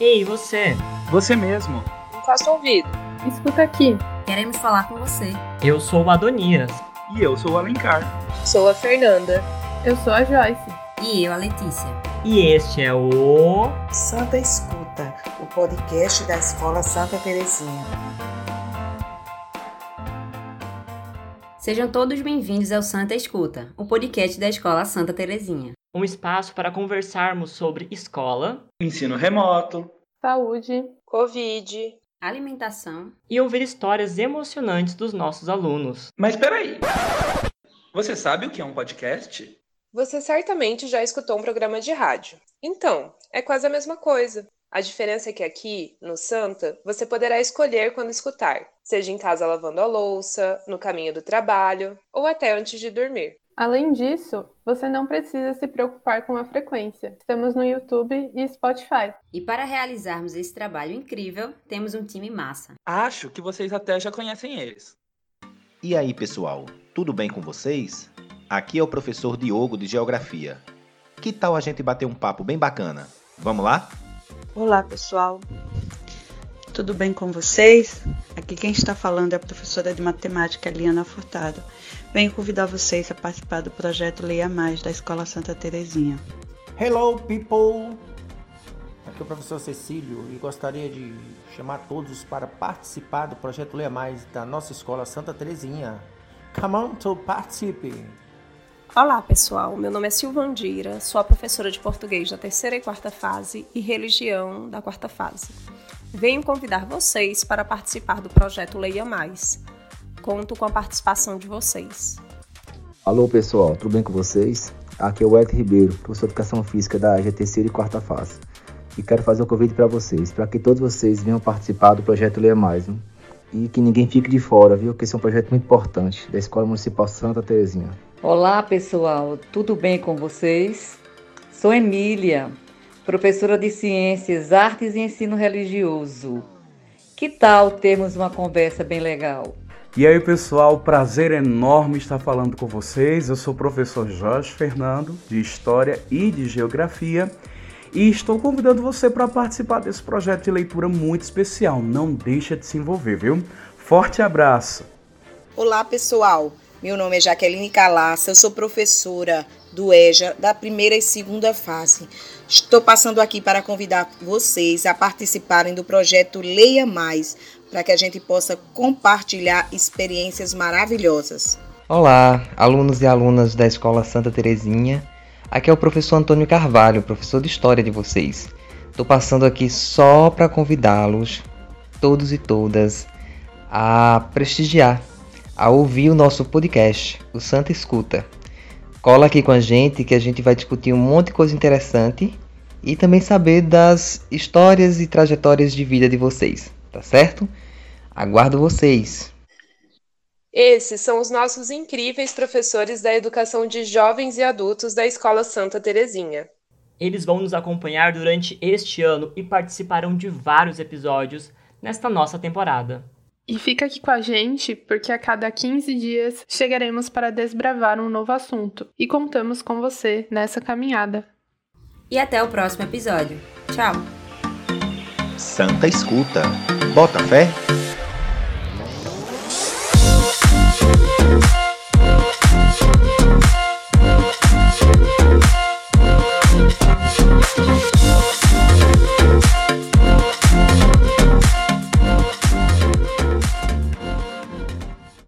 Ei, você! Você mesmo! O ouvido. Escuta aqui. Queremos falar com você. Eu sou o Adonias. E eu sou o Alencar. Sou a Fernanda. Eu sou a Joyce. E eu, a Letícia. E este é o. Santa Escuta, o podcast da Escola Santa Terezinha. Sejam todos bem-vindos ao Santa Escuta, o podcast da Escola Santa Terezinha. Um espaço para conversarmos sobre escola, Ensino remoto. Saúde. Covid. Alimentação. e ouvir histórias emocionantes dos nossos alunos. Mas peraí! Você sabe o que é um podcast? Você certamente já escutou um programa de rádio. Então, é quase a mesma coisa. A diferença é que aqui, no Santa, você poderá escolher quando escutar, seja em casa lavando a louça, no caminho do trabalho ou até antes de dormir. Além disso, você não precisa se preocupar com a frequência. Estamos no YouTube e Spotify. E para realizarmos esse trabalho incrível, temos um time massa. Acho que vocês até já conhecem eles. E aí, pessoal, tudo bem com vocês? Aqui é o professor Diogo de Geografia. Que tal a gente bater um papo bem bacana? Vamos lá? Olá, pessoal. Tudo bem com vocês? Aqui quem está falando é a professora de matemática Liana Furtado. Venho convidar vocês a participar do projeto Leia Mais da Escola Santa Terezinha. Hello, people! Aqui é o professor Cecílio e gostaria de chamar todos para participar do projeto Leia Mais da nossa escola Santa Terezinha. Come on to participe! Olá, pessoal. Meu nome é Silvandira, sou a professora de português da terceira e quarta fase e religião da quarta fase. Venho convidar vocês para participar do projeto Leia Mais. Conto com a participação de vocês. Alô pessoal, tudo bem com vocês? Aqui é o Ed Ribeiro, professor de Educação Física da AG terceira e quarta fase. E quero fazer um convite para vocês, para que todos vocês venham participar do projeto Leia Mais. Viu? E que ninguém fique de fora, viu? Que esse é um projeto muito importante da Escola Municipal Santa Terezinha. Olá pessoal, tudo bem com vocês? Sou Emília, professora de Ciências, Artes e Ensino Religioso. Que tal termos uma conversa bem legal? E aí pessoal, prazer enorme estar falando com vocês. Eu sou o professor Jorge Fernando, de História e de Geografia, e estou convidando você para participar desse projeto de leitura muito especial. Não deixa de se envolver, viu? Forte abraço! Olá pessoal, meu nome é Jaqueline Calaça, eu sou professora do EJA da primeira e segunda fase. Estou passando aqui para convidar vocês a participarem do projeto Leia Mais, para que a gente possa compartilhar experiências maravilhosas. Olá, alunos e alunas da Escola Santa Terezinha. Aqui é o professor Antônio Carvalho, professor de História de vocês. Estou passando aqui só para convidá-los, todos e todas, a prestigiar, a ouvir o nosso podcast, o Santa Escuta. Cola aqui com a gente que a gente vai discutir um monte de coisa interessante e também saber das histórias e trajetórias de vida de vocês, tá certo? Aguardo vocês! Esses são os nossos incríveis professores da educação de jovens e adultos da Escola Santa Terezinha. Eles vão nos acompanhar durante este ano e participarão de vários episódios nesta nossa temporada. E fica aqui com a gente, porque a cada 15 dias chegaremos para desbravar um novo assunto e contamos com você nessa caminhada. E até o próximo episódio. Tchau! Santa Escuta. Bota fé!